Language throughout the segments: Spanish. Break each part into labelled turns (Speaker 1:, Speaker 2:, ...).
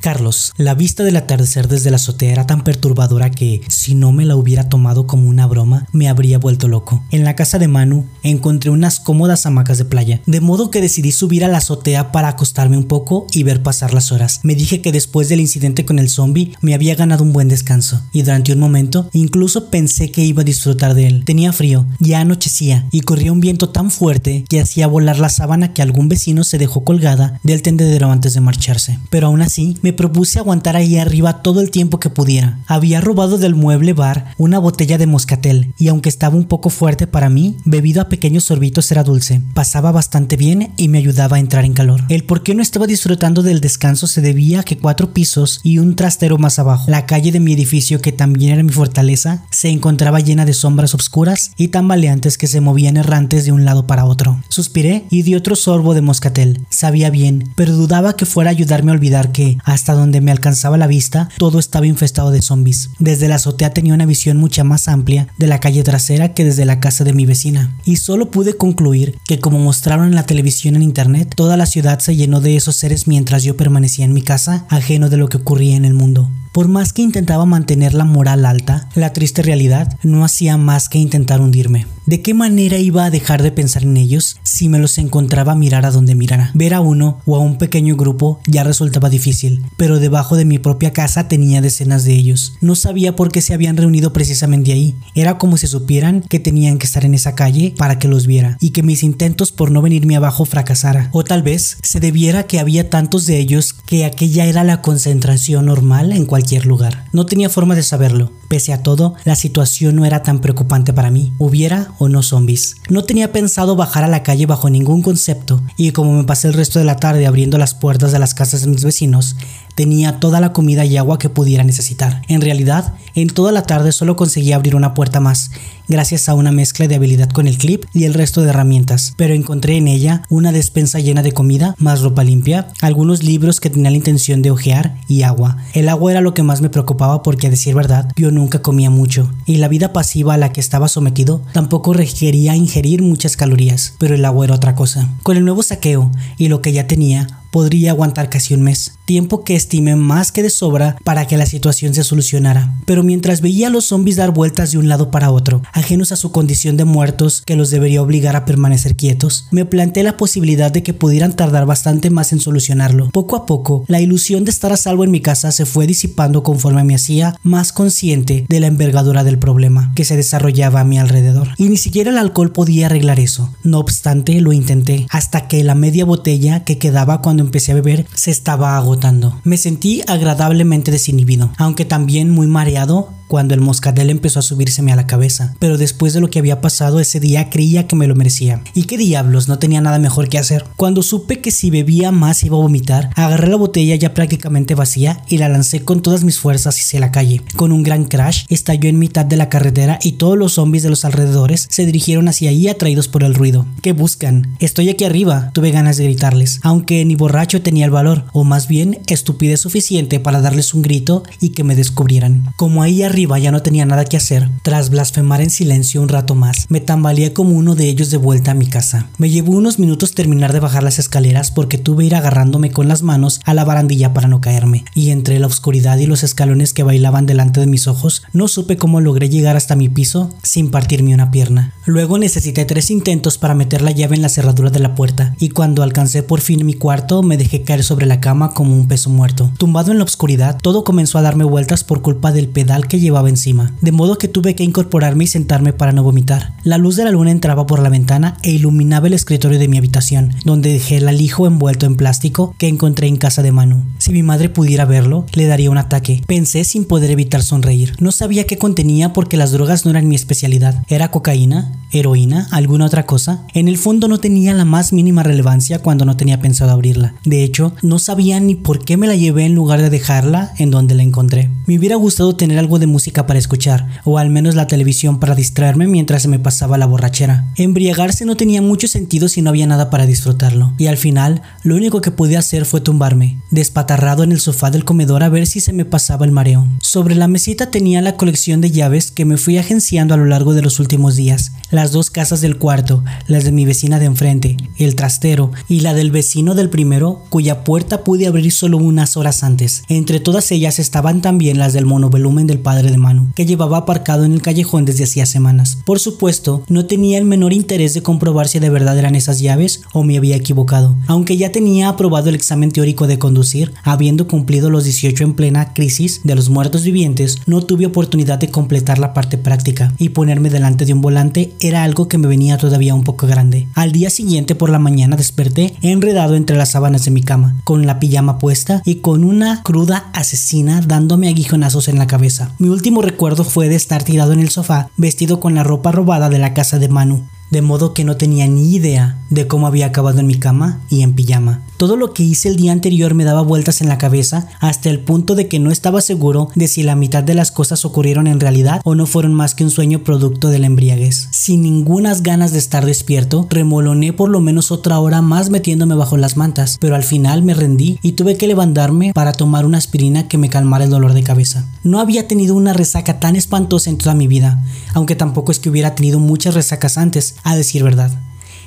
Speaker 1: Carlos, la vista del atardecer desde la azotea era tan perturbadora que, si no me la hubiera tomado como una broma, me habría vuelto loco. En la casa de Manu encontré unas cómodas hamacas de playa, de modo que decidí subir a la azotea para acostarme un poco y ver pasar las horas. Me dije que después del incidente con el zombie me había ganado un buen descanso, y durante un momento incluso pensé que iba a disfrutar de él. Tenía frío, ya anochecía, y corría un viento tan fuerte que hacía volar la sábana que algún vecino se dejó colgada del tendedero antes de marcharse. Pero aún así, me propuse aguantar ahí arriba todo el tiempo que pudiera. Había robado del mueble bar una botella de moscatel y aunque estaba un poco fuerte para mí, bebido a pequeños sorbitos era dulce. Pasaba bastante bien y me ayudaba a entrar en calor. El por qué no estaba disfrutando del descanso se debía a que cuatro pisos y un trastero más abajo, la calle de mi edificio que también era mi fortaleza, se encontraba llena de sombras oscuras y tambaleantes que se movían errantes de un lado para otro. Suspiré y di otro sorbo de moscatel. Sabía bien, pero dudaba que fuera a ayudarme a olvidar que, hasta donde me alcanzaba la vista, todo estaba infestado de zombies. Desde la azotea tenía una visión mucha más amplia de la calle trasera que desde la casa de mi vecina, y solo pude concluir que como mostraron en la televisión en internet, toda la ciudad se llenó de esos seres mientras yo permanecía en mi casa, ajeno de lo que ocurría en el mundo. Por más que intentaba mantener la moral alta, la triste realidad no hacía más que intentar hundirme. ¿De qué manera iba a dejar de pensar en ellos si me los encontraba mirar a donde mirara? Ver a uno o a un pequeño grupo ya resultaba difícil, pero debajo de mi propia casa tenía decenas de ellos. No sabía por qué se habían reunido precisamente ahí. Era como si supieran que tenían que estar en esa calle para que los viera y que mis intentos por no venirme abajo fracasara. O tal vez se debiera que había tantos de ellos que aquella era la concentración normal en cualquier lugar. No tenía forma de saberlo. Pese a todo, la situación no era tan preocupante para mí. Hubiera o no zombies. No tenía pensado bajar a la calle bajo ningún concepto y como me pasé el resto de la tarde abriendo las puertas de las casas de mis vecinos, tenía toda la comida y agua que pudiera necesitar. En realidad, en toda la tarde solo conseguí abrir una puerta más, gracias a una mezcla de habilidad con el clip y el resto de herramientas, pero encontré en ella una despensa llena de comida, más ropa limpia, algunos libros que tenía la intención de hojear y agua. El agua era lo que más me preocupaba porque a decir verdad, yo nunca comía mucho, y la vida pasiva a la que estaba sometido tampoco requería ingerir muchas calorías, pero el agua era otra cosa. Con el nuevo saqueo y lo que ya tenía, podría aguantar casi un mes, tiempo que estimé más que de sobra para que la situación se solucionara. Pero mientras veía a los zombies dar vueltas de un lado para otro, ajenos a su condición de muertos que los debería obligar a permanecer quietos, me planteé la posibilidad de que pudieran tardar bastante más en solucionarlo. Poco a poco, la ilusión de estar a salvo en mi casa se fue disipando conforme me hacía más consciente de la envergadura del problema que se desarrollaba a mi alrededor. Y ni siquiera el alcohol podía arreglar eso. No obstante, lo intenté, hasta que la media botella que quedaba cuando empecé a beber se estaba agotando. Me sentí agradablemente desinhibido, aunque también muy mareado cuando el moscatel empezó a subírseme a la cabeza, pero después de lo que había pasado ese día creía que me lo merecía. ¿Y qué diablos? No tenía nada mejor que hacer. Cuando supe que si bebía más iba a vomitar, agarré la botella ya prácticamente vacía y la lancé con todas mis fuerzas hacia la calle. Con un gran crash, estalló en mitad de la carretera y todos los zombies de los alrededores se dirigieron hacia ahí atraídos por el ruido. ¿Qué buscan? Estoy aquí arriba, tuve ganas de gritarles, aunque ni borracho tenía el valor, o más bien estupidez suficiente para darles un grito y que me descubrieran. Como ahí arriba ya no tenía nada que hacer, tras blasfemar en silencio un rato más, me tambaleé como uno de ellos de vuelta a mi casa. Me llevó unos minutos terminar de bajar las escaleras porque tuve ir agarrándome con las manos a la barandilla para no caerme, y entre la oscuridad y los escalones que bailaban delante de mis ojos, no supe cómo logré llegar hasta mi piso sin partirme una pierna. Luego necesité tres intentos para meter la llave en la cerradura de la puerta, y cuando alcancé por fin mi cuarto me dejé caer sobre la cama como un peso muerto. Tumbado en la oscuridad, todo comenzó a darme vueltas por culpa del pedal que llevaba encima, de modo que tuve que incorporarme y sentarme para no vomitar. La luz de la luna entraba por la ventana e iluminaba el escritorio de mi habitación, donde dejé el alijo envuelto en plástico que encontré en casa de Manu. Si mi madre pudiera verlo, le daría un ataque. Pensé sin poder evitar sonreír. No sabía qué contenía porque las drogas no eran mi especialidad. ¿Era cocaína? ¿Heroína? ¿Alguna otra cosa? En el fondo no tenía la más mínima relevancia cuando no tenía pensado abrirla. De hecho, no sabía ni por qué me la llevé en lugar de dejarla en donde la encontré. Me hubiera gustado tener algo de música música para escuchar, o al menos la televisión para distraerme mientras se me pasaba la borrachera. Embriagarse no tenía mucho sentido si no había nada para disfrutarlo, y al final lo único que pude hacer fue tumbarme, despatarrado en el sofá del comedor a ver si se me pasaba el mareo. Sobre la mesita tenía la colección de llaves que me fui agenciando a lo largo de los últimos días, las dos casas del cuarto, las de mi vecina de enfrente, el trastero y la del vecino del primero, cuya puerta pude abrir solo unas horas antes. Entre todas ellas estaban también las del monovolumen del padre de que llevaba aparcado en el callejón desde hacía semanas. Por supuesto, no tenía el menor interés de comprobar si de verdad eran esas llaves o me había equivocado, aunque ya tenía aprobado el examen teórico de conducir, habiendo cumplido los 18 en plena crisis de los muertos vivientes, no tuve oportunidad de completar la parte práctica y ponerme delante de un volante era algo que me venía todavía un poco grande. Al día siguiente por la mañana desperté enredado entre las sábanas de mi cama, con la pijama puesta y con una cruda asesina dándome aguijonazos en la cabeza. Último recuerdo fue de estar tirado en el sofá, vestido con la ropa robada de la casa de Manu, de modo que no tenía ni idea de cómo había acabado en mi cama y en pijama. Todo lo que hice el día anterior me daba vueltas en la cabeza hasta el punto de que no estaba seguro de si la mitad de las cosas ocurrieron en realidad o no fueron más que un sueño producto de la embriaguez. Sin ningunas ganas de estar despierto, remoloné por lo menos otra hora más metiéndome bajo las mantas, pero al final me rendí y tuve que levantarme para tomar una aspirina que me calmara el dolor de cabeza. No había tenido una resaca tan espantosa en toda mi vida, aunque tampoco es que hubiera tenido muchas resacas antes, a decir verdad.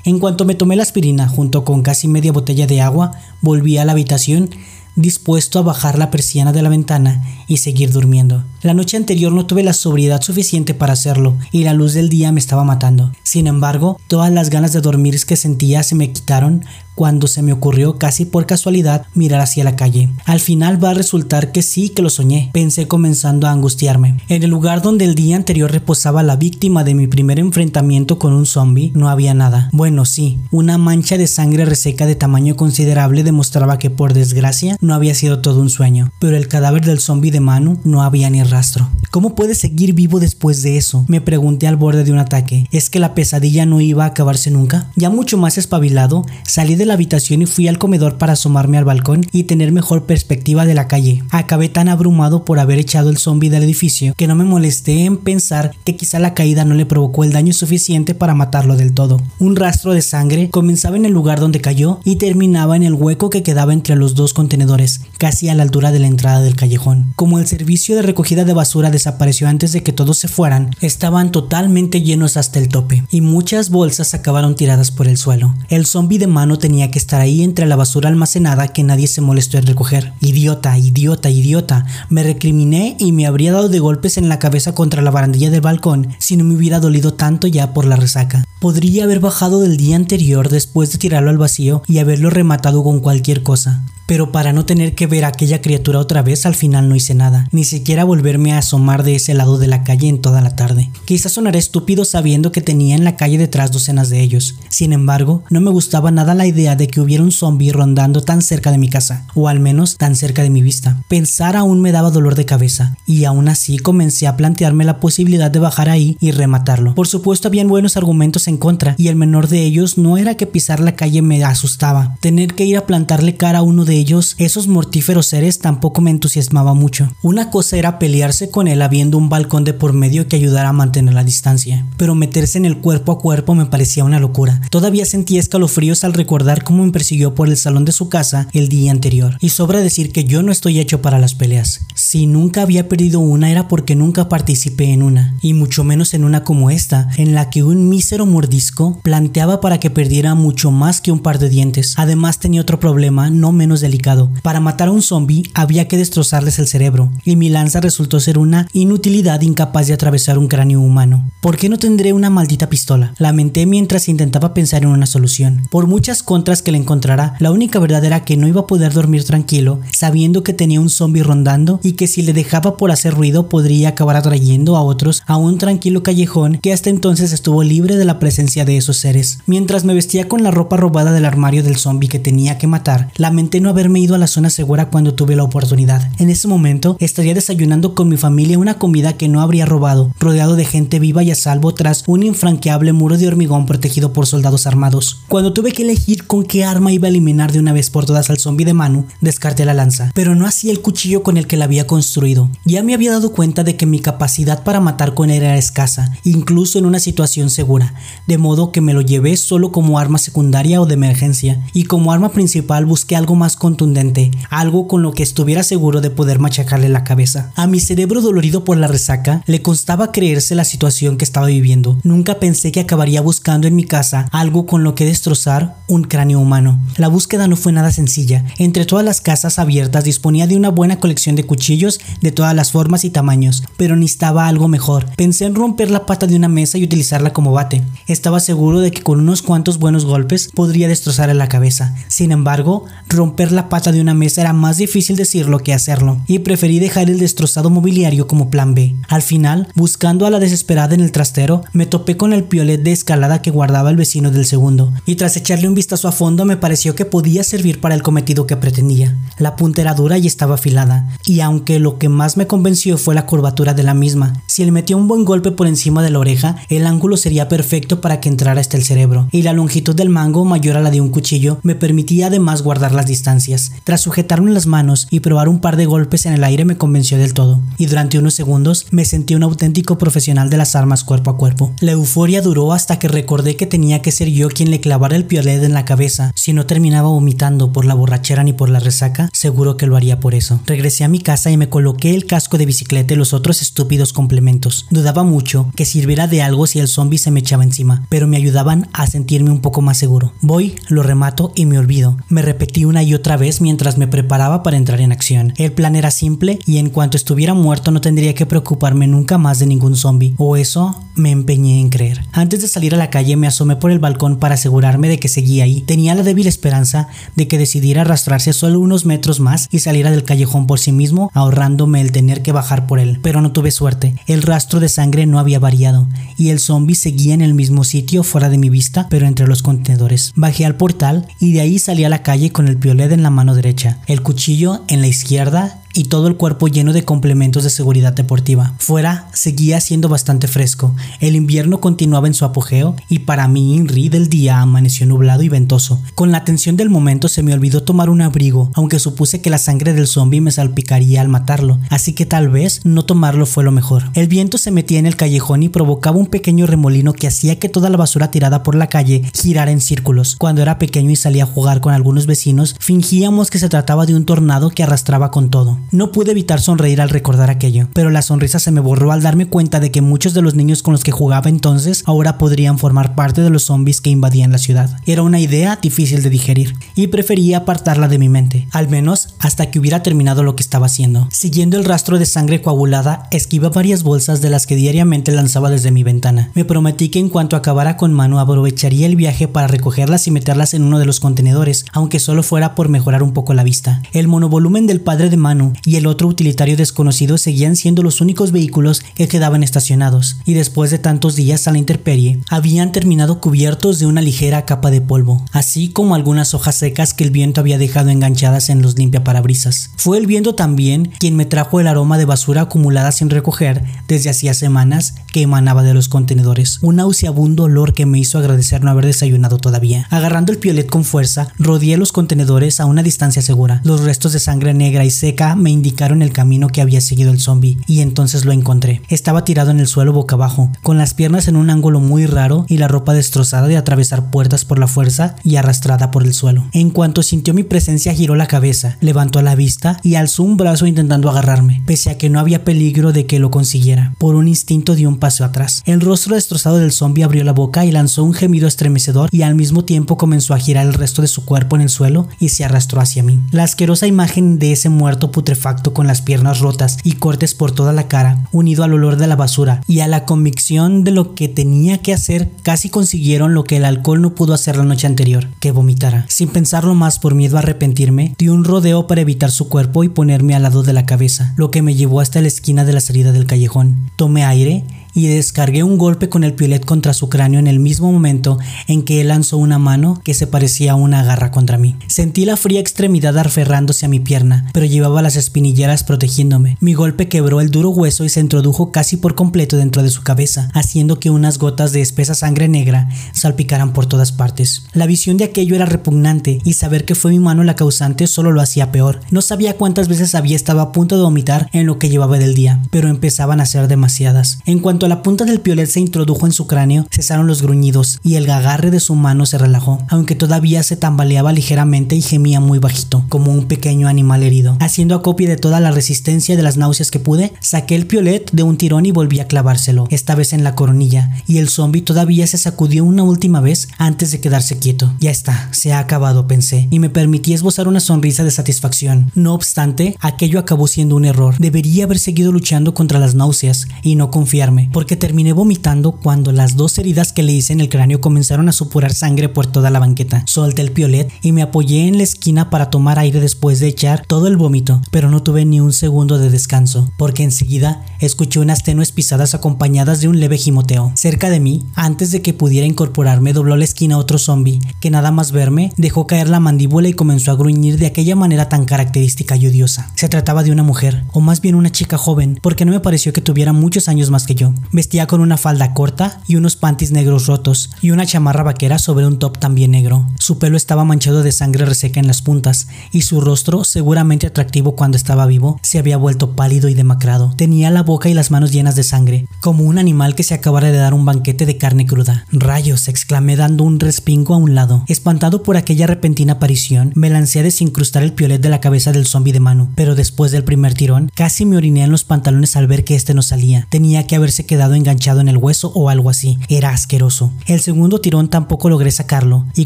Speaker 1: En cuanto me tomé la aspirina junto con casi media botella de agua, volví a la habitación dispuesto a bajar la persiana de la ventana y seguir durmiendo. La noche anterior no tuve la sobriedad suficiente para hacerlo y la luz del día me estaba matando. Sin embargo, todas las ganas de dormir que sentía se me quitaron cuando se me ocurrió casi por casualidad mirar hacia la calle. Al final va a resultar que sí que lo soñé, pensé comenzando a angustiarme. En el lugar donde el día anterior reposaba la víctima de mi primer enfrentamiento con un zombie, no había nada. Bueno, sí, una mancha de sangre reseca de tamaño considerable demostraba que por desgracia no había sido todo un sueño, pero el cadáver del zombie de Manu no había ni rastro. ¿Cómo puede seguir vivo después de eso? Me pregunté al borde de un ataque. ¿Es que la pesadilla no iba a acabarse nunca? Ya mucho más espabilado, salí de la habitación y fui al comedor para asomarme al balcón y tener mejor perspectiva de la calle. Acabé tan abrumado por haber echado el zombie del edificio que no me molesté en pensar que quizá la caída no le provocó el daño suficiente para matarlo del todo. Un rastro de sangre comenzaba en el lugar donde cayó y terminaba en el hueco que quedaba entre los dos contenedores, casi a la altura de la entrada del callejón. Como el servicio de recogida de basura desapareció antes de que todos se fueran, estaban totalmente llenos hasta el tope y muchas bolsas acabaron tiradas por el suelo. El zombie de mano tenía tenía que estar ahí entre la basura almacenada que nadie se molestó en recoger. Idiota, idiota, idiota. Me recriminé y me habría dado de golpes en la cabeza contra la barandilla del balcón si no me hubiera dolido tanto ya por la resaca. Podría haber bajado del día anterior después de tirarlo al vacío y haberlo rematado con cualquier cosa pero para no tener que ver a aquella criatura otra vez al final no hice nada, ni siquiera volverme a asomar de ese lado de la calle en toda la tarde. Quizás sonaré estúpido sabiendo que tenía en la calle detrás docenas de ellos. Sin embargo, no me gustaba nada la idea de que hubiera un zombie rondando tan cerca de mi casa, o al menos tan cerca de mi vista. Pensar aún me daba dolor de cabeza, y aún así comencé a plantearme la posibilidad de bajar ahí y rematarlo. Por supuesto habían buenos argumentos en contra, y el menor de ellos no era que pisar la calle me asustaba. Tener que ir a plantarle cara a uno de ellos, esos mortíferos seres, tampoco me entusiasmaba mucho. Una cosa era pelearse con él habiendo un balcón de por medio que ayudara a mantener la distancia, pero meterse en el cuerpo a cuerpo me parecía una locura. Todavía sentía escalofríos al recordar cómo me persiguió por el salón de su casa el día anterior, y sobra decir que yo no estoy hecho para las peleas. Si nunca había perdido una era porque nunca participé en una, y mucho menos en una como esta, en la que un mísero mordisco planteaba para que perdiera mucho más que un par de dientes. Además tenía otro problema no menos delicado. Para matar a un zombie había que destrozarles el cerebro, y mi lanza resultó ser una inutilidad incapaz de atravesar un cráneo humano. ¿Por qué no tendré una maldita pistola? Lamenté mientras intentaba pensar en una solución. Por muchas contras que le encontrara, la única verdad era que no iba a poder dormir tranquilo, sabiendo que tenía un zombie rondando y que si le dejaba por hacer ruido podría acabar atrayendo a otros a un tranquilo callejón que hasta entonces estuvo libre de la presencia de esos seres. Mientras me vestía con la ropa robada del armario del zombie que tenía que matar, lamenté no haberme ido a la zona segura cuando tuve la oportunidad. En ese momento estaría desayunando con mi familia una comida que no habría robado, rodeado de gente viva y a salvo tras un infranqueable muro de hormigón protegido por soldados armados. Cuando tuve que elegir con qué arma iba a eliminar de una vez por todas al zombie de Manu, descarté la lanza, pero no así el cuchillo con el que la había construido. Ya me había dado cuenta de que mi capacidad para matar con él era escasa, incluso en una situación segura, de modo que me lo llevé solo como arma secundaria o de emergencia, y como arma principal busqué algo más contundente, algo con lo que estuviera seguro de poder machacarle la cabeza. A mi cerebro dolorido por la resaca le constaba creerse la situación que estaba viviendo. Nunca pensé que acabaría buscando en mi casa algo con lo que destrozar un cráneo humano. La búsqueda no fue nada sencilla. Entre todas las casas abiertas disponía de una buena colección de cuchillos de todas las formas y tamaños, pero necesitaba algo mejor. Pensé en romper la pata de una mesa y utilizarla como bate. Estaba seguro de que con unos cuantos buenos golpes podría destrozarle la cabeza. Sin embargo, romper la pata de una mesa era más difícil decirlo que hacerlo, y preferí dejar el destrozado mobiliario como plan B. Al final, buscando a la desesperada en el trastero, me topé con el piolet de escalada que guardaba el vecino del segundo, y tras echarle un vistazo a fondo me pareció que podía servir para el cometido que pretendía. La punta era dura y estaba afilada, y aunque lo que más me convenció fue la curvatura de la misma, si le metía un buen golpe por encima de la oreja, el ángulo sería perfecto para que entrara hasta el cerebro, y la longitud del mango, mayor a la de un cuchillo, me permitía además guardar las distancias. Tras sujetarlo en las manos y probar un par de golpes en el aire me convenció del todo, y durante unos segundos me sentí un auténtico profesional de las armas cuerpo a cuerpo. La euforia duró hasta que recordé que tenía que ser yo quien le clavara el piolet en la cabeza. Si no terminaba vomitando por la borrachera ni por la resaca, seguro que lo haría por eso. Regresé a mi casa y me coloqué el casco de bicicleta y los otros estúpidos complementos. Dudaba mucho que sirviera de algo si el zombie se me echaba encima, pero me ayudaban a sentirme un poco más seguro. Voy, lo remato y me olvido. Me repetí una y otra vez mientras me preparaba para entrar en acción. El plan era simple y en cuanto estuviera muerto no tendría que preocuparme nunca más de ningún zombie, o eso me empeñé en creer. Antes de salir a la calle me asomé por el balcón para asegurarme de que seguía ahí. Tenía la débil esperanza de que decidiera arrastrarse solo unos metros más y saliera del callejón por sí mismo, ahorrándome el tener que bajar por él. Pero no tuve suerte. El rastro de sangre no había variado y el zombie seguía en el mismo sitio fuera de mi vista, pero entre los contenedores. Bajé al portal y de ahí salí a la calle con el piolet en la mano derecha, el cuchillo en la izquierda y todo el cuerpo lleno de complementos de seguridad deportiva. Fuera seguía siendo bastante fresco, el invierno continuaba en su apogeo y para mí Inri del día amaneció nublado y ventoso. Con la tensión del momento se me olvidó tomar un abrigo, aunque supuse que la sangre del zombie me salpicaría al matarlo, así que tal vez no tomarlo fue lo mejor. El viento se metía en el callejón y provocaba un pequeño remolino que hacía que toda la basura tirada por la calle girara en círculos. Cuando era pequeño y salía a jugar con algunos vecinos, fingíamos que se trataba de un tornado que arrastraba con todo. No pude evitar sonreír al recordar aquello, pero la sonrisa se me borró al darme cuenta de que muchos de los niños con los que jugaba entonces ahora podrían formar parte de los zombies que invadían la ciudad. Era una idea difícil de digerir y prefería apartarla de mi mente, al menos hasta que hubiera terminado lo que estaba haciendo. Siguiendo el rastro de sangre coagulada, esquiva varias bolsas de las que diariamente lanzaba desde mi ventana. Me prometí que en cuanto acabara con Manu aprovecharía el viaje para recogerlas y meterlas en uno de los contenedores, aunque solo fuera por mejorar un poco la vista. El monovolumen del padre de Manu y el otro utilitario desconocido seguían siendo los únicos vehículos que quedaban estacionados, y después de tantos días a la intemperie, habían terminado cubiertos de una ligera capa de polvo, así como algunas hojas secas que el viento había dejado enganchadas en los limpiaparabrisas. Fue el viento también quien me trajo el aroma de basura acumulada sin recoger desde hacía semanas que emanaba de los contenedores, un nauseabundo olor que me hizo agradecer no haber desayunado todavía. Agarrando el piolet con fuerza, rodeé los contenedores a una distancia segura. Los restos de sangre negra y seca me indicaron el camino que había seguido el zombie, y entonces lo encontré. Estaba tirado en el suelo boca abajo, con las piernas en un ángulo muy raro y la ropa destrozada de atravesar puertas por la fuerza y arrastrada por el suelo. En cuanto sintió mi presencia giró la cabeza, levantó la vista y alzó un brazo intentando agarrarme, pese a que no había peligro de que lo consiguiera. Por un instinto dio un paso atrás. El rostro destrozado del zombie abrió la boca y lanzó un gemido estremecedor y al mismo tiempo comenzó a girar el resto de su cuerpo en el suelo y se arrastró hacia mí. La asquerosa imagen de ese muerto putrefacto con las piernas rotas y cortes por toda la cara, unido al olor de la basura y a la convicción de lo que tenía que hacer, casi consiguieron lo que el alcohol no pudo hacer la noche anterior, que vomitara. Sin pensarlo más por miedo a arrepentirme, di un rodeo para evitar su cuerpo y ponerme al lado de la cabeza, lo que me llevó hasta la esquina de la salida del callejón. Tomé aire y descargué un golpe con el piolet contra su cráneo en el mismo momento en que él lanzó una mano que se parecía a una garra contra mí. Sentí la fría extremidad aferrándose a mi pierna, pero llevaba las espinilleras protegiéndome. Mi golpe quebró el duro hueso y se introdujo casi por completo dentro de su cabeza, haciendo que unas gotas de espesa sangre negra salpicaran por todas partes. La visión de aquello era repugnante y saber que fue mi mano la causante solo lo hacía peor. No sabía cuántas veces había estado a punto de vomitar en lo que llevaba del día, pero empezaban a ser demasiadas. En cuanto la punta del piolet se introdujo en su cráneo, cesaron los gruñidos y el agarre de su mano se relajó, aunque todavía se tambaleaba ligeramente y gemía muy bajito, como un pequeño animal herido. Haciendo acopio de toda la resistencia de las náuseas que pude, saqué el piolet de un tirón y volví a clavárselo, esta vez en la coronilla, y el zombie todavía se sacudió una última vez antes de quedarse quieto. Ya está, se ha acabado, pensé, y me permití esbozar una sonrisa de satisfacción. No obstante, aquello acabó siendo un error. Debería haber seguido luchando contra las náuseas y no confiarme, porque terminé vomitando cuando las dos heridas que le hice en el cráneo comenzaron a supurar sangre por toda la banqueta. Solté el piolet y me apoyé en la esquina para tomar aire después de echar todo el vómito, pero no tuve ni un segundo de descanso, porque enseguida escuché unas tenues pisadas acompañadas de un leve gimoteo. Cerca de mí, antes de que pudiera incorporarme, dobló la esquina otro zombie, que nada más verme, dejó caer la mandíbula y comenzó a gruñir de aquella manera tan característica y odiosa. Se trataba de una mujer, o más bien una chica joven, porque no me pareció que tuviera muchos años más que yo. Vestía con una falda corta y unos panties negros rotos, y una chamarra vaquera sobre un top también negro. Su pelo estaba manchado de sangre reseca en las puntas, y su rostro, seguramente atractivo cuando estaba vivo, se había vuelto pálido y demacrado. Tenía la boca y las manos llenas de sangre, como un animal que se acabara de dar un banquete de carne cruda. Rayos, exclamé dando un respingo a un lado. Espantado por aquella repentina aparición, me lancé a desincrustar el piolet de la cabeza del zombie de mano, pero después del primer tirón, casi me oriné en los pantalones al ver que este no salía. Tenía que haberse quedado enganchado en el hueso o algo así. Era asqueroso. El segundo tirón tampoco logré sacarlo, y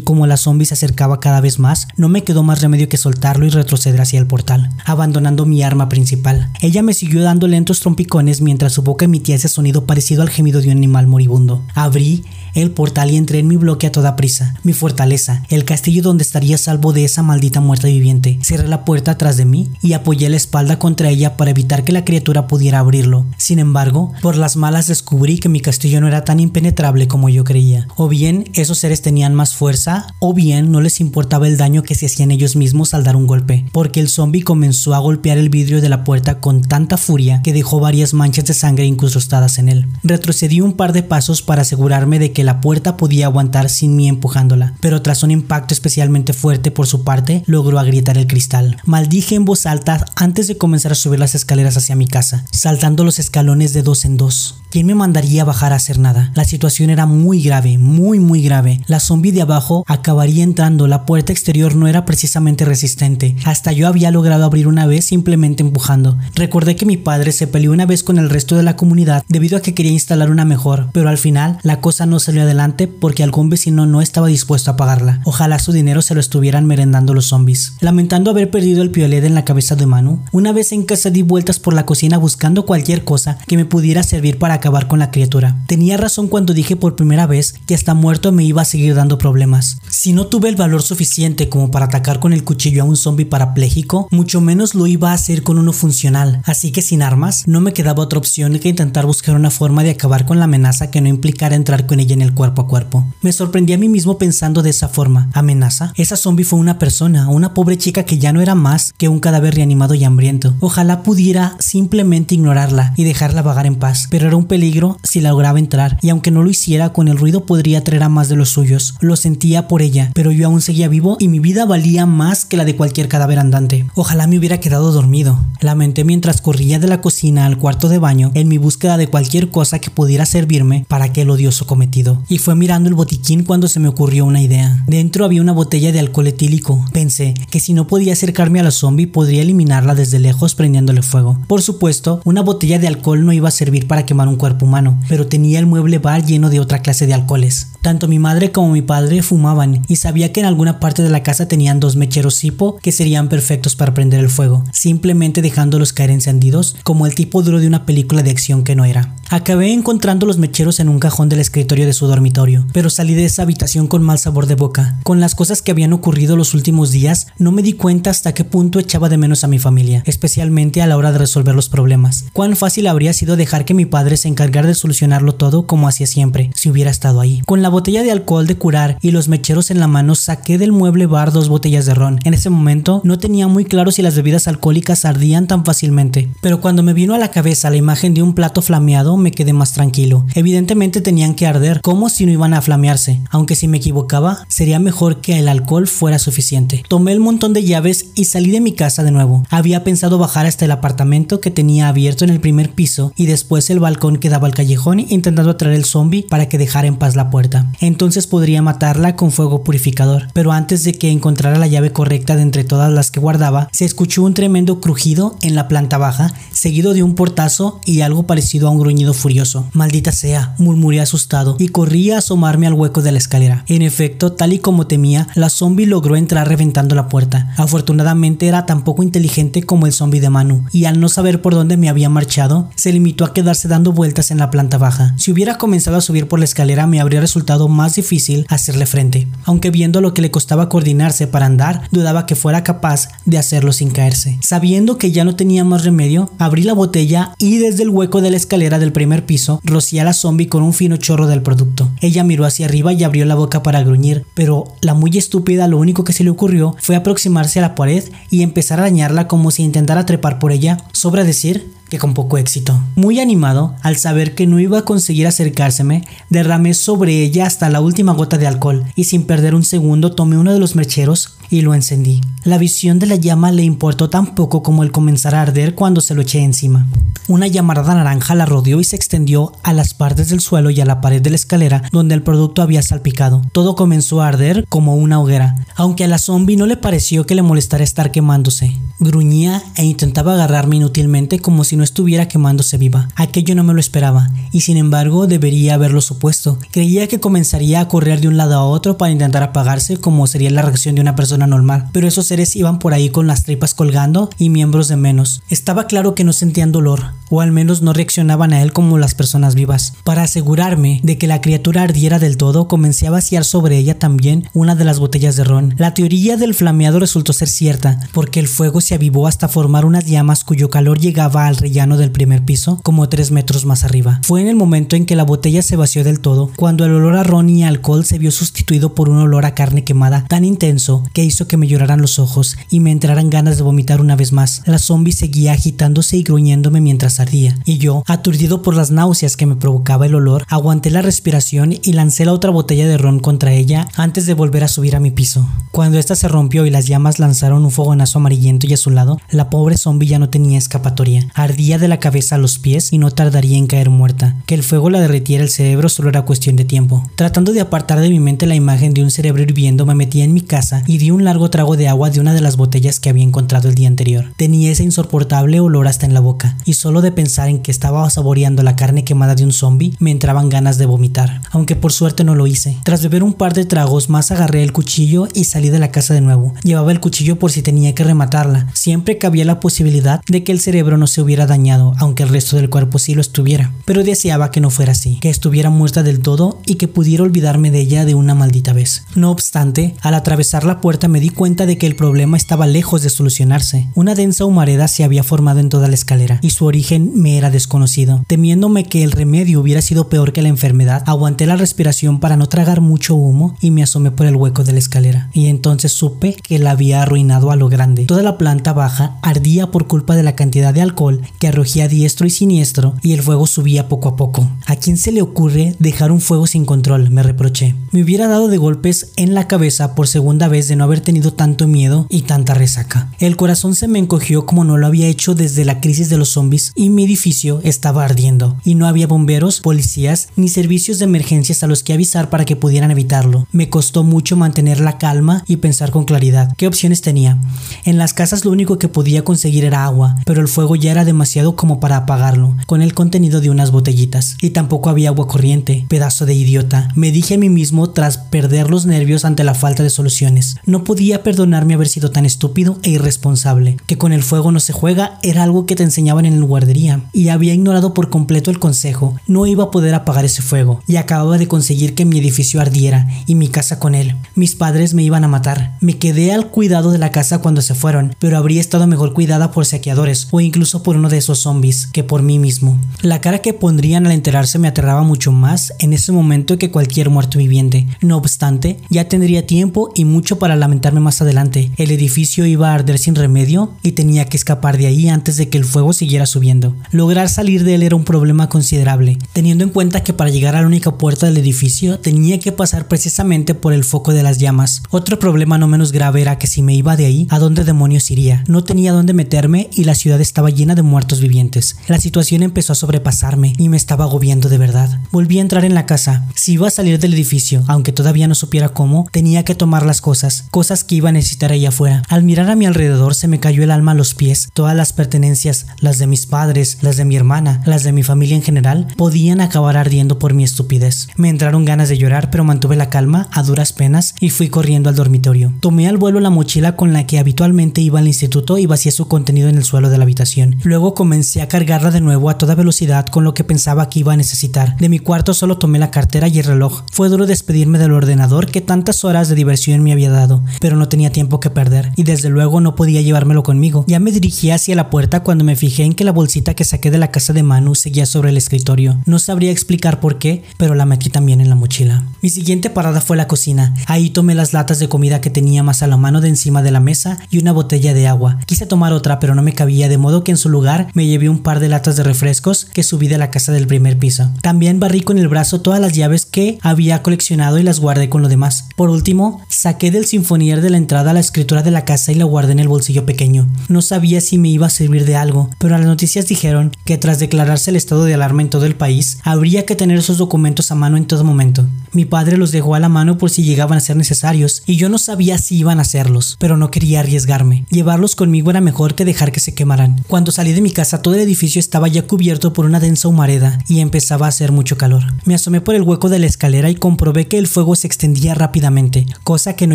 Speaker 1: como la zombie se acercaba cada vez más, no me quedó más remedio que soltarlo y retroceder hacia el portal, abandonando mi arma principal. Ella me siguió dando lentos trompicones mientras su boca emitía ese sonido parecido al gemido de un animal moribundo. Abrí el portal y entré en mi bloque a toda prisa, mi fortaleza, el castillo donde estaría salvo de esa maldita muerta viviente. Cerré la puerta atrás de mí y apoyé la espalda contra ella para evitar que la criatura pudiera abrirlo. Sin embargo, por las malas descubrí que mi castillo no era tan impenetrable como yo creía. O bien esos seres tenían más fuerza, o bien no les importaba el daño que se hacían ellos mismos al dar un golpe, porque el zombie comenzó a golpear el vidrio de la puerta con tanta furia que dejó varias manchas de sangre incrustadas en él. Retrocedí un par de pasos para asegurarme de que la puerta podía aguantar sin mí empujándola, pero tras un impacto especialmente fuerte por su parte, logró agrietar el cristal. Maldije en voz alta antes de comenzar a subir las escaleras hacia mi casa, saltando los escalones de dos en dos. ¿Quién me mandaría a bajar a hacer nada? La situación era muy grave, muy muy grave. La zombie de abajo acabaría entrando, la puerta exterior no era precisamente resistente. Hasta yo había logrado abrir una vez simplemente empujando. Recordé que mi padre se peleó una vez con el resto de la comunidad debido a que quería instalar una mejor, pero al final la cosa no salió adelante porque algún vecino no estaba dispuesto a pagarla. Ojalá su dinero se lo estuvieran merendando los zombies. Lamentando haber perdido el piolet en la cabeza de Manu, una vez en casa di vueltas por la cocina buscando cualquier cosa que me pudiera servir para acabar con la criatura. Tenía razón cuando dije por primera vez que hasta muerto me iba a seguir dando problemas. Si no tuve el valor suficiente como para atacar con el cuchillo a un zombie parapléjico, mucho menos lo iba a hacer con uno funcional. Así que sin armas, no me quedaba otra opción que intentar buscar una forma de acabar con la amenaza que no implicara entrar con ella en el cuerpo a cuerpo. Me sorprendí a mí mismo pensando de esa forma. ¿Amenaza? Esa zombie fue una persona, una pobre chica que ya no era más que un cadáver reanimado y hambriento. Ojalá pudiera simplemente ignorarla y dejarla vagar en paz, pero era un peligro si la lograba entrar, y aunque no lo hiciera, con el ruido podría traer a más de los suyos. Lo sentía por ella, pero yo aún seguía vivo y mi vida valía más que la de cualquier cadáver andante. Ojalá me hubiera quedado dormido. Lamenté mientras corría de la cocina al cuarto de baño en mi búsqueda de cualquier cosa que pudiera servirme para aquel odioso cometido. Y fue mirando el botiquín cuando se me ocurrió una idea. Dentro había una botella de alcohol etílico. Pensé que si no podía acercarme a la zombie podría eliminarla desde lejos prendiéndole fuego. Por supuesto, una botella de alcohol no iba a servir para quemar un cuerpo humano, pero tenía el mueble bar lleno de otra clase de alcoholes. Tanto mi madre como mi padre fumaban y sabía que en alguna parte de la casa tenían dos mecheros Zippo que serían perfectos para prender el fuego, simplemente dejándolos caer encendidos como el tipo duro de una película de acción que no era. Acabé encontrando los mecheros en un cajón del escritorio de su dormitorio, pero salí de esa habitación con mal sabor de boca. Con las cosas que habían ocurrido los últimos días, no me di cuenta hasta qué punto echaba de menos a mi familia, especialmente a la hora de resolver los problemas. Cuán fácil habría sido dejar que mi padre se encargara de solucionarlo todo como hacía siempre, si hubiera estado ahí. Con la botella de alcohol de curar y los mecheros en la mano, saqué del mueble bar dos botellas de ron. En ese momento no tenía muy claro si las bebidas alcohólicas ardían tan fácilmente, pero cuando me vino a la cabeza la imagen de un plato flameado, me quedé más tranquilo. Evidentemente tenían que arder, como si no iban a flamearse, aunque si me equivocaba, sería mejor que el alcohol fuera suficiente. Tomé el montón de llaves y salí de mi casa de nuevo. Había pensado bajar hasta el apartamento que tenía abierto en el primer piso y después el balcón que daba al callejón intentando atraer el zombie para que dejara en paz la puerta. Entonces podría matarla con fuego purificador, pero antes de que encontrara la llave correcta de entre todas las que guardaba, se escuchó un tremendo crujido en la planta baja, seguido de un portazo y algo parecido a un gruñido furioso. Maldita sea, murmuré asustado y corrí a asomarme al hueco de la escalera. En efecto, tal y como temía, la zombie logró entrar reventando la puerta. Afortunadamente era tan poco inteligente como el zombie de Manu, y al no saber por dónde me había marchado, se limitó a quedarse dando vueltas en la planta baja. Si hubiera comenzado a subir por la escalera me habría resultado más difícil hacerle frente, aunque viendo lo que le costaba coordinarse para andar, dudaba que fuera capaz de hacerlo sin caerse. Sabiendo que ya no tenía más remedio, abrí la botella y desde el hueco de la escalera del primer piso rocié a la zombie con un fino chorro del producto. Ella miró hacia arriba y abrió la boca para gruñir, pero la muy estúpida lo único que se le ocurrió fue aproximarse a la pared y empezar a dañarla como si intentara trepar por ella. Sobra decir que con poco éxito. Muy animado, al saber que no iba a conseguir acercárseme, derramé sobre ella hasta la última gota de alcohol y sin perder un segundo tomé uno de los mercheros y lo encendí. La visión de la llama le importó tan poco como el comenzar a arder cuando se lo eché encima. Una llamarada naranja la rodeó y se extendió a las partes del suelo y a la pared de la escalera donde el producto había salpicado. Todo comenzó a arder como una hoguera, aunque a la zombie no le pareció que le molestara estar quemándose. Gruñía e intentaba agarrarme inútilmente como si no estuviera quemándose viva. Aquello no me lo esperaba, y sin embargo debería haberlo supuesto. Creía que comenzaría a correr de un lado a otro para intentar apagarse como sería la reacción de una persona normal, pero esos seres iban por ahí con las tripas colgando y miembros de menos. Estaba claro que no sentían dolor, o al menos no reaccionaban a él como las personas vivas. Para asegurarme de que la criatura ardiera del todo, comencé a vaciar sobre ella también una de las botellas de ron. La teoría del flameado resultó ser cierta, porque el fuego se avivó hasta formar unas llamas cuyo calor llegaba al rellano del primer piso, como tres metros más arriba. Fue en el momento en que la botella se vació del todo, cuando el olor a ron y alcohol se vio sustituido por un olor a carne quemada tan intenso que hizo que me lloraran los ojos y me entraran ganas de vomitar una vez más. La zombie seguía agitándose y gruñéndome mientras ardía, y yo, aturdido por las náuseas que me provocaba el olor, aguanté la respiración y lancé la otra botella de ron contra ella antes de volver a subir a mi piso. Cuando esta se rompió y las llamas lanzaron un fogonazo amarillento y su lado, la pobre zombie ya no tenía escapatoria. Ardía de la cabeza a los pies y no tardaría en caer muerta. Que el fuego la derritiera el cerebro solo era cuestión de tiempo. Tratando de apartar de mi mente la imagen de un cerebro hirviendo, me metí en mi casa y di un largo trago de agua de una de las botellas que había encontrado el día anterior. Tenía ese insoportable olor hasta en la boca, y solo de pensar en que estaba saboreando la carne quemada de un zombie, me entraban ganas de vomitar, aunque por suerte no lo hice. Tras beber un par de tragos más agarré el cuchillo y salí de la casa de nuevo. Llevaba el cuchillo por si tenía que rematarla, siempre cabía la posibilidad de que el cerebro no se hubiera dañado, aunque el resto del cuerpo sí lo estuviera. Pero deseaba que no fuera así, que estuviera muerta del todo y que pudiera olvidarme de ella de una maldita vez. No obstante, al atravesar la puerta me di cuenta de que el problema estaba lejos de solucionarse. Una densa humareda se había formado en toda la escalera y su origen me era desconocido. Temiéndome que el remedio hubiera sido peor que la enfermedad, aguanté la respiración para no tragar mucho humo y me asomé por el hueco de la escalera. Y entonces supe que la había arruinado a lo grande. Toda la planta baja ardía por culpa de la cantidad de alcohol que arrojía diestro y siniestro y el fuego subía poco a poco. ¿A quién se le ocurre dejar un fuego sin control? me reproché. Me hubiera dado de golpes en la cabeza por segunda vez de no haber tenido tanto miedo y tanta resaca. El corazón se me encogió como no lo había hecho desde la crisis de los zombies y mi edificio estaba ardiendo, y no había bomberos, policías ni servicios de emergencias a los que avisar para que pudieran evitarlo. Me costó mucho mantener la calma y pensar con claridad qué opciones tenía. En las casas lo único que podía conseguir era agua, pero el fuego ya era demasiado como para apagarlo, con el contenido de unas botellitas. Y tampoco había agua corriente. Pedazo de idiota. Me dije a mí mismo tras perder los nervios ante la falta de soluciones. No podía perdonarme haber sido tan estúpido e irresponsable. Que con el fuego no se juega era algo que te enseñaban en el guardería. Y había ignorado por completo el consejo. No iba a poder apagar ese fuego. Y acababa de conseguir que mi edificio ardiera y mi casa con él. Mis padres me iban a matar. Me quedé al cuidado de la casa cuando se fueron, pero habría estado mejor cuidada por saqueadores o incluso por uno de esos zombies que por mí mismo. La cara que pondrían al enterarse me aterraba mucho más en ese momento que cualquier muerto viviente. No obstante, ya tendría tiempo y mucho para lamentarme más adelante. El edificio iba a arder sin remedio y tenía que escapar de ahí antes de que el fuego siguiera subiendo. Lograr salir de él era un problema considerable, teniendo en cuenta que para llegar a la única puerta del edificio tenía que pasar precisamente por el foco de las llamas. Otro problema no menos grave era que si me iba de ahí, ¿a dónde demonios iría? No tenía dónde meterme y la ciudad estaba llena de muertos vivientes. La situación empezó a sobrepasarme y me estaba agobiando de verdad. Volví a entrar en la casa. Si iba a salir del edificio, aunque todavía no supiera cómo, tenía que tomar las cosas, cosas que iba a necesitar allá afuera. Al mirar a mi alrededor se me cayó el alma a los pies. Todas las pertenencias, las de mis padres, las de mi hermana, las de mi familia en general, podían acabar ardiendo por mi estupidez. Me entraron ganas de llorar, pero mantuve la calma a duras penas y fui corriendo al dormitorio. Tomé al vuelo la mochila con la que habitualmente iba al instituto y vacié su contenido en el suelo de la habitación. Luego comencé a cargarla de nuevo a toda velocidad con lo que pensaba que iba a necesitar. De mi cuarto solo tomé la cartera y el reloj. Fue duro despedirme del ordenador que tantas horas de diversión me había dado, pero no tenía tiempo que perder y desde luego no podía llevármelo conmigo. Ya me dirigí hacia la puerta cuando me fijé en que la bolsita que saqué de la casa de Manu seguía sobre el escritorio. No sabría explicar por qué, pero la metí también en la mochila. Mi siguiente parada fue la cocina. Ahí tomé las latas de comida que tenía más a la mano de encima de la mesa y una botella de agua. Quise tomar otra, pero no me cabía, de modo que en su lugar me llevé un par de latas de refrescos que subí de la casa del primer piso. También barrí con el brazo todas las llaves que había coleccionado y las guardé con lo demás. Por último, saqué del sinfonier de la entrada la escritura de la casa y la guardé en el bolsillo pequeño. No sabía si me iba a servir de algo, pero las noticias dijeron que tras declararse el estado de alarma en todo el país, habría que tener esos documentos a mano en todo momento. Mi padre los dejó a la mano por si llegaban a ser necesarios, y yo no sabía si iban a hacerlos, pero no quería arriesgarme. Llevarlos conmigo era mejor que dejar que se quemaran. Cuando salí de mi casa todo el edificio estaba ya cubierto por una densa humareda y empezaba a hacer mucho calor. Me asomé por el hueco de la escalera y comprobé que el fuego se extendía rápidamente, cosa que no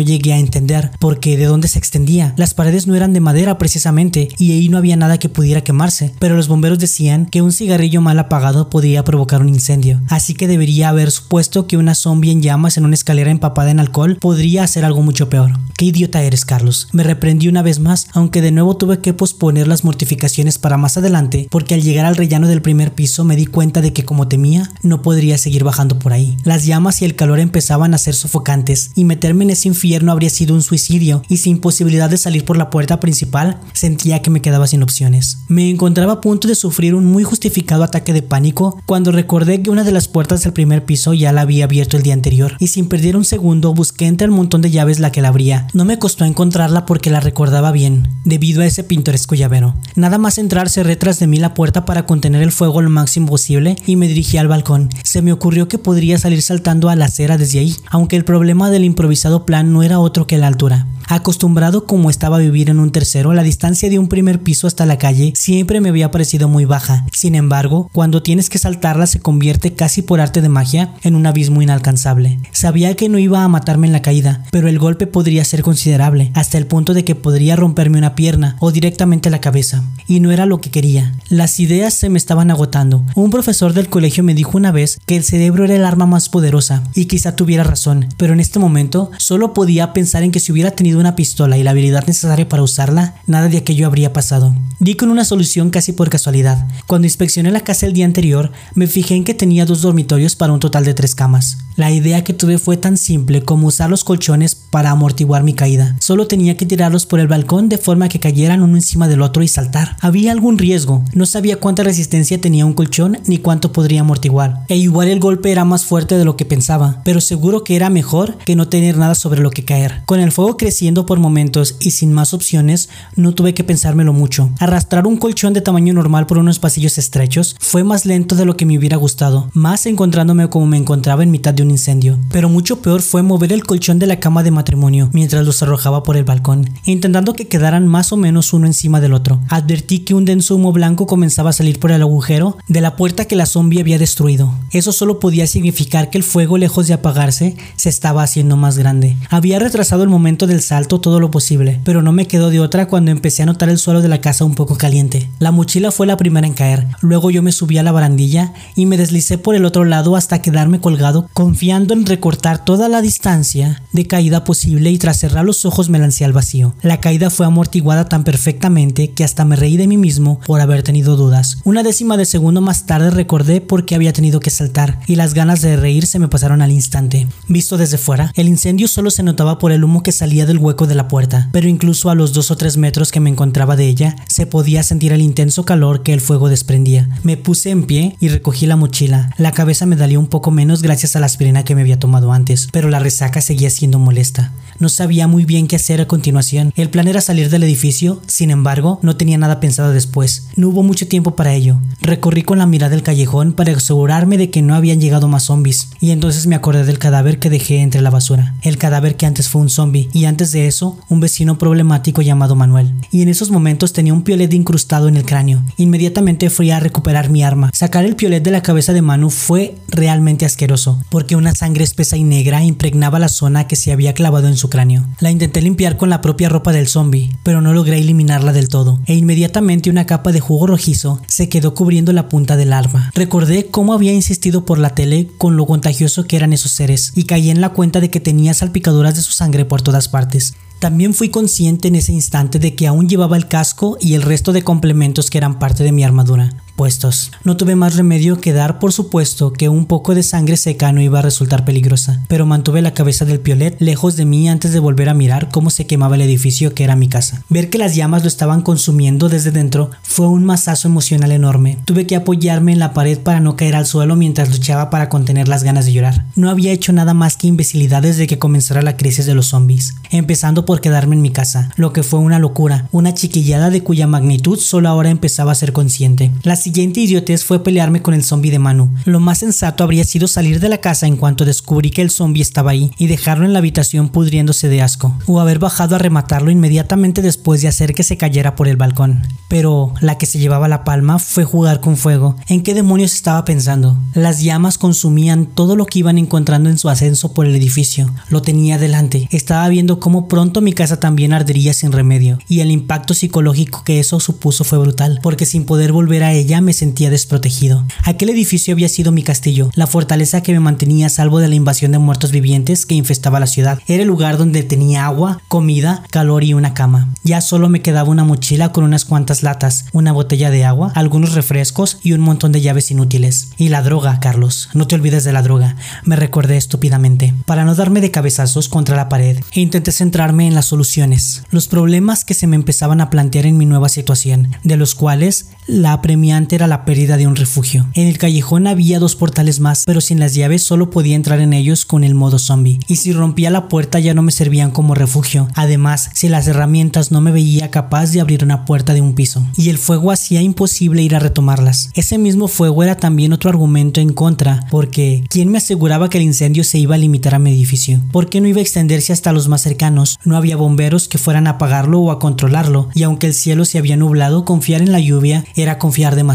Speaker 1: llegué a entender, porque de dónde se extendía. Las paredes no eran de madera precisamente, y ahí no había nada que pudiera quemarse, pero los bomberos decían que un cigarrillo mal apagado podía provocar un incendio, así que debería haber supuesto que una zombie en llamas en una escalera empapada en alcohol podría hacer algo mucho peor. Qué idiota eres, Carlos. Me reprendí una vez más, aunque de nuevo tuve que posponer las mortificaciones para más adelante, porque al llegar al rellano del primer piso me di cuenta de que como temía, no podría seguir bajando por ahí. Las llamas y el calor empezaban a ser sofocantes, y meterme en ese infierno habría sido un suicidio, y sin posibilidad de salir por la puerta principal, sentía que me quedaba sin opciones. Me encontraba punto de sufrir un muy justificado ataque de pánico cuando recordé que una de las puertas del primer piso ya la había abierto el día anterior, y sin perder un segundo busqué entre el montón de llaves la que la abría. No me costó encontrarla porque la recordaba bien, debido a ese pintoresco llavero. Nada más entrar cerré tras de mí la puerta para contener el fuego lo máximo posible y me dirigí al balcón. Se me ocurrió que podría salir saltando a la acera desde ahí, aunque el problema del improvisado plan no era otro que la altura. Acostumbrado como estaba a vivir en un tercero, la distancia de un primer piso hasta la calle siempre me había parecido muy baja. Sin embargo, cuando tienes que saltarla se convierte casi por arte de magia en un abismo inalcanzable. Sabía que no iba a matarme en la caída, pero el golpe podría ser considerable, hasta el punto de que podría romperme una pierna o directamente la cabeza. Y no era lo que quería. Las ideas se me estaban agotando. Un profesor del colegio me dijo una vez que el cerebro era el arma más poderosa, y quizá tuviera razón, pero en este momento solo podía pensar en que si hubiera tenido una pistola y la habilidad necesaria para usarla, nada de aquello habría pasado. Di con una solución casi por casualidad. Cuando inspeccioné la casa el día anterior, me fijé en que tenía dos dormitorios para un total de tres camas. La idea que tuve fue tan simple como usar los colchones para amortiguar mi caída. Solo tenía que tirarlos por el balcón de forma que cayeran uno encima del otro y saltar. Había algún riesgo, no sabía cuánta resistencia tenía un colchón ni cuánto podría amortiguar. E igual el golpe era más fuerte de lo que pensaba, pero seguro que era mejor que no tener nada sobre lo que caer. Con el fuego por momentos y sin más opciones, no tuve que pensármelo mucho. Arrastrar un colchón de tamaño normal por unos pasillos estrechos, fue más lento de lo que me hubiera gustado, más encontrándome como me encontraba en mitad de un incendio. Pero mucho peor fue mover el colchón de la cama de matrimonio mientras los arrojaba por el balcón, intentando que quedaran más o menos uno encima del otro. Advertí que un denso humo blanco comenzaba a salir por el agujero de la puerta que la zombie había destruido. Eso solo podía significar que el fuego, lejos de apagarse, se estaba haciendo más grande. Había retrasado el momento del salto todo lo posible, pero no me quedó de otra cuando empecé a notar el suelo de la casa un poco caliente. La mochila fue la primera en caer, luego yo me subí a la barandilla y me deslicé por el otro lado hasta quedarme colgado, confiando en recortar toda la distancia de caída posible y tras cerrar los ojos me lancé al vacío. La caída fue amortiguada tan perfectamente que hasta me reí de mí mismo por haber tenido dudas. Una décima de segundo más tarde recordé por qué había tenido que saltar y las ganas de reír se me pasaron al instante. Visto desde fuera, el incendio solo se notaba por el humo que salía del hueco de la puerta, pero incluso a los dos o tres metros que me encontraba de ella, se podía sentir el intenso calor que el fuego desprendía. Me puse en pie y recogí la mochila. La cabeza me dolió un poco menos gracias a la aspirina que me había tomado antes, pero la resaca seguía siendo molesta. No sabía muy bien qué hacer a continuación. El plan era salir del edificio, sin embargo, no tenía nada pensado después. No hubo mucho tiempo para ello. Recorrí con la mirada el callejón para asegurarme de que no habían llegado más zombies, y entonces me acordé del cadáver que dejé entre la basura. El cadáver que antes fue un zombie, y antes de eso, un vecino problemático llamado Manuel. Y en esos momentos tenía un piolet incrustado en el cráneo. Inmediatamente fui a recuperar mi arma. Sacar el piolet de la cabeza de Manu fue realmente asqueroso, porque una sangre espesa y negra impregnaba la zona que se había clavado en su cráneo. La intenté limpiar con la propia ropa del zombie, pero no logré eliminarla del todo, e inmediatamente una capa de jugo rojizo se quedó cubriendo la punta del arma. Recordé cómo había insistido por la tele con lo contagioso que eran esos seres, y caí en la cuenta de que tenía salpicaduras de su sangre por todas partes. También fui consciente en ese instante de que aún llevaba el casco y el resto de complementos que eran parte de mi armadura puestos. No tuve más remedio que dar por supuesto que un poco de sangre seca no iba a resultar peligrosa, pero mantuve la cabeza del piolet lejos de mí antes de volver a mirar cómo se quemaba el edificio que era mi casa. Ver que las llamas lo estaban consumiendo desde dentro fue un masazo emocional enorme. Tuve que apoyarme en la pared para no caer al suelo mientras luchaba para contener las ganas de llorar. No había hecho nada más que imbecilidades desde que comenzara la crisis de los zombies, empezando por quedarme en mi casa, lo que fue una locura, una chiquillada de cuya magnitud solo ahora empezaba a ser consciente. Las siguiente idiotez fue pelearme con el zombie de Manu. Lo más sensato habría sido salir de la casa en cuanto descubrí que el zombie estaba ahí y dejarlo en la habitación pudriéndose de asco, o haber bajado a rematarlo inmediatamente después de hacer que se cayera por el balcón. Pero la que se llevaba la palma fue jugar con fuego. ¿En qué demonios estaba pensando? Las llamas consumían todo lo que iban encontrando en su ascenso por el edificio. Lo tenía delante. Estaba viendo cómo pronto mi casa también ardería sin remedio, y el impacto psicológico que eso supuso fue brutal, porque sin poder volver a ella me sentía desprotegido. Aquel edificio había sido mi castillo, la fortaleza que me mantenía a salvo de la invasión de muertos vivientes que infestaba la ciudad. Era el lugar donde tenía agua, comida, calor y una cama. Ya solo me quedaba una mochila con unas cuantas latas, una botella de agua, algunos refrescos y un montón de llaves inútiles. Y la droga, Carlos. No te olvides de la droga. Me recordé estúpidamente. Para no darme de cabezazos contra la pared, e intenté centrarme en las soluciones. Los problemas que se me empezaban a plantear en mi nueva situación, de los cuales la apremiante era la pérdida de un refugio. En el callejón había dos portales más, pero sin las llaves solo podía entrar en ellos con el modo zombie. Y si rompía la puerta ya no me servían como refugio. Además, si las herramientas no me veía capaz de abrir una puerta de un piso. Y el fuego hacía imposible ir a retomarlas. Ese mismo fuego era también otro argumento en contra, porque ¿quién me aseguraba que el incendio se iba a limitar a mi edificio? ¿Por qué no iba a extenderse hasta los más cercanos? No había bomberos que fueran a apagarlo o a controlarlo, y aunque el cielo se había nublado, confiar en la lluvia era confiar demasiado.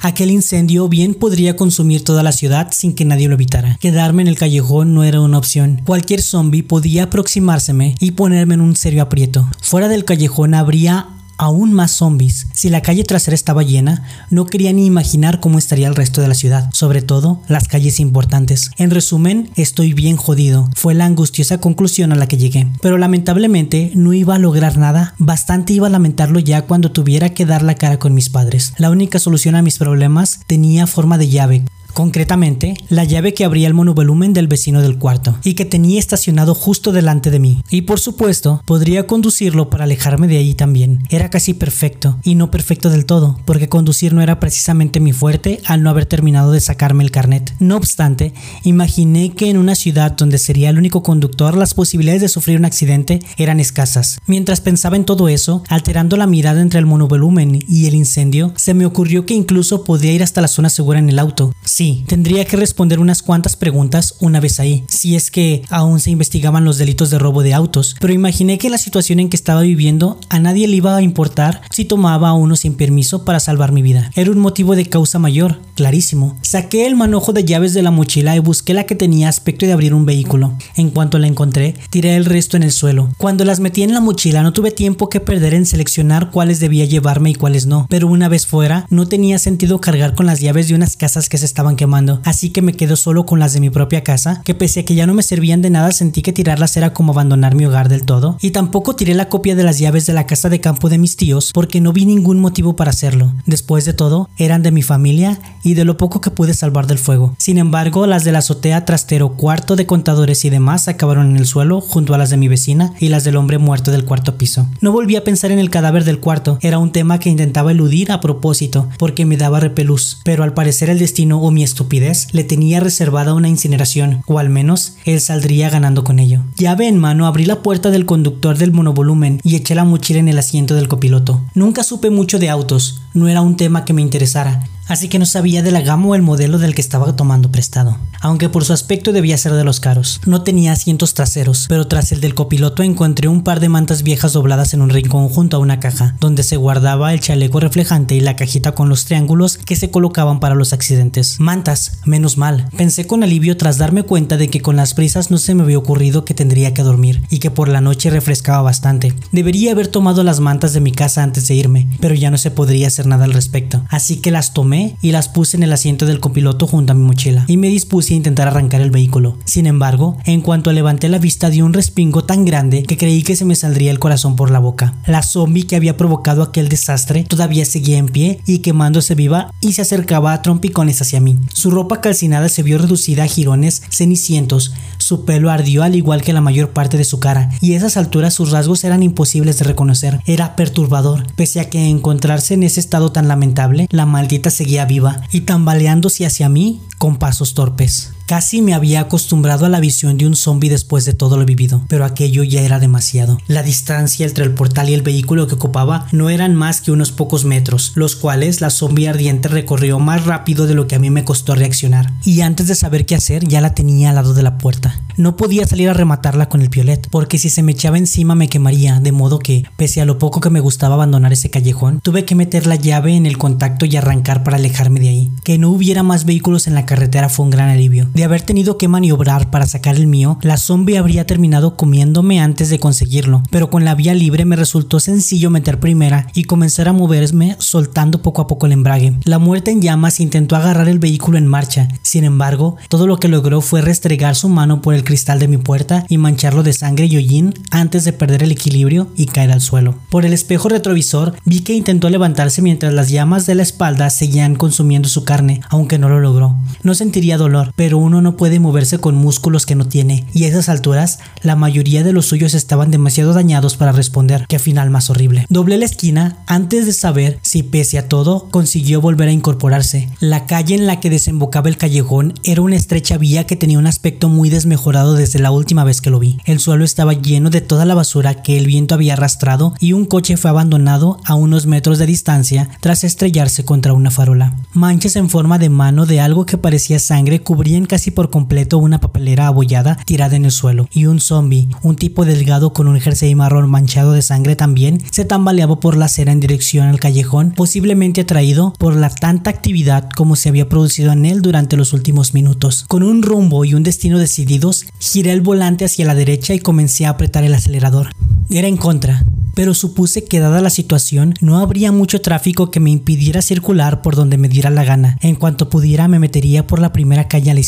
Speaker 1: Aquel incendio bien podría consumir toda la ciudad sin que nadie lo evitara. Quedarme en el callejón no era una opción. Cualquier zombie podía aproximárseme y ponerme en un serio aprieto. Fuera del callejón habría aún más zombies. Si la calle trasera estaba llena, no quería ni imaginar cómo estaría el resto de la ciudad, sobre todo las calles importantes. En resumen, estoy bien jodido. Fue la angustiosa conclusión a la que llegué. Pero lamentablemente no iba a lograr nada, bastante iba a lamentarlo ya cuando tuviera que dar la cara con mis padres. La única solución a mis problemas tenía forma de llave, concretamente la llave que abría el monovolumen del vecino del cuarto y que tenía estacionado justo delante de mí. Y por supuesto, podría conducirlo para alejarme de allí también. Era casi perfecto, y no perfecto del todo, porque conducir no era precisamente mi fuerte al no haber terminado de sacarme el carnet. No obstante, imaginé que en una ciudad donde sería el único conductor las posibilidades de sufrir un accidente eran escasas. Mientras pensaba en todo eso, alterando la mirada entre el monovolumen y el incendio, se me ocurrió que incluso podía ir hasta la zona segura en el auto. Sí, tendría que responder unas cuantas preguntas una vez ahí, si es que aún se investigaban los delitos de robo de autos, pero imaginé que la situación en que estaba viviendo a nadie le iba a importar si tomaba a uno sin permiso para salvar mi vida. Era un motivo de causa mayor, clarísimo. Saqué el manojo de llaves de la mochila y busqué la que tenía aspecto de abrir un vehículo. En cuanto la encontré, tiré el resto en el suelo. Cuando las metí en la mochila no tuve tiempo que perder en seleccionar cuáles debía llevarme y cuáles no, pero una vez fuera no tenía sentido cargar con las llaves de unas casas que se estaban quemando, así que me quedo solo con las de mi propia casa, que pese a que ya no me servían de nada sentí que tirarlas era como abandonar mi hogar del todo, y tampoco tiré la copia de las llaves de la casa de campo de mis tíos porque no vi ningún motivo para hacerlo. Después de todo, eran de mi familia y de lo poco que pude salvar del fuego. Sin embargo, las de la azotea, trastero, cuarto de contadores y demás acabaron en el suelo junto a las de mi vecina y las del hombre muerto del cuarto piso. No volví a pensar en el cadáver del cuarto, era un tema que intentaba eludir a propósito porque me daba repelús, pero al parecer el destino o mi estupidez le tenía reservada una incineración, o al menos él saldría ganando con ello. Llave en mano abrí la puerta del conductor del monovolumen y eché la mochila en el asiento del copiloto. Nunca supe mucho de autos, no era un tema que me interesara, así que no sabía de la gama o el modelo del que estaba tomando prestado, aunque por su aspecto debía ser de los caros. No tenía asientos traseros, pero tras el del copiloto encontré un par de mantas viejas dobladas en un rincón junto a una caja, donde se guardaba el chaleco reflejante y la cajita con los triángulos que se colocaban para los accidentes. Mantas, menos mal. Pensé con alivio tras darme cuenta de que con las prisas no se me había ocurrido que tendría que dormir y que por la noche refrescaba bastante. Debería haber tomado las mantas de mi casa antes de irme, pero ya no se podría hacer nada al respecto, así que las tomé y las puse en el asiento del copiloto junto a mi mochila y me dispuse a intentar arrancar el vehículo. Sin embargo, en cuanto levanté la vista di un respingo tan grande que creí que se me saldría el corazón por la boca. La zombie que había provocado aquel desastre todavía seguía en pie y quemándose viva y se acercaba a trompicones hacia mí. Su ropa calcinada se vio reducida a jirones cenicientos, su pelo ardió al igual que la mayor parte de su cara, y a esas alturas sus rasgos eran imposibles de reconocer. Era perturbador, pese a que encontrarse en ese estado tan lamentable, la maldita seguía viva y tambaleándose hacia mí con pasos torpes. Casi me había acostumbrado a la visión de un zombie después de todo lo vivido, pero aquello ya era demasiado. La distancia entre el portal y el vehículo que ocupaba no eran más que unos pocos metros, los cuales la zombie ardiente recorrió más rápido de lo que a mí me costó reaccionar. Y antes de saber qué hacer, ya la tenía al lado de la puerta. No podía salir a rematarla con el piolet, porque si se me echaba encima me quemaría, de modo que, pese a lo poco que me gustaba abandonar ese callejón, tuve que meter la llave en el contacto y arrancar para alejarme de ahí. Que no hubiera más vehículos en la carretera fue un gran alivio. De haber tenido que maniobrar para sacar el mío, la zombie habría terminado comiéndome antes de conseguirlo, pero con la vía libre me resultó sencillo meter primera y comenzar a moverme soltando poco a poco el embrague. La muerte en llamas intentó agarrar el vehículo en marcha, sin embargo, todo lo que logró fue restregar su mano por el cristal de mi puerta y mancharlo de sangre y hollín antes de perder el equilibrio y caer al suelo. Por el espejo retrovisor vi que intentó levantarse mientras las llamas de la espalda seguían consumiendo su carne, aunque no lo logró. No sentiría dolor, pero uno no puede moverse con músculos que no tiene, y a esas alturas la mayoría de los suyos estaban demasiado dañados para responder. Qué final más horrible. Doblé la esquina antes de saber si pese a todo consiguió volver a incorporarse. La calle en la que desembocaba el callejón era una estrecha vía que tenía un aspecto muy desmejorado desde la última vez que lo vi. El suelo estaba lleno de toda la basura que el viento había arrastrado y un coche fue abandonado a unos metros de distancia tras estrellarse contra una farola. Manchas en forma de mano de algo que parecía sangre cubrían casi por completo una papelera abollada tirada en el suelo, y un zombie, un tipo delgado con un jersey marrón manchado de sangre también, se tambaleaba por la acera en dirección al callejón, posiblemente atraído por la tanta actividad como se había producido en él durante los últimos minutos. Con un rumbo y un destino decididos, giré el volante hacia la derecha y comencé a apretar el acelerador. Era en contra, pero supuse que dada la situación no habría mucho tráfico que me impidiera circular por donde me diera la gana. En cuanto pudiera me metería por la primera calle a la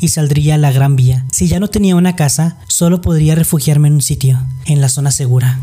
Speaker 1: y saldría a la gran vía. Si ya no tenía una casa, solo podría refugiarme en un sitio, en la zona segura.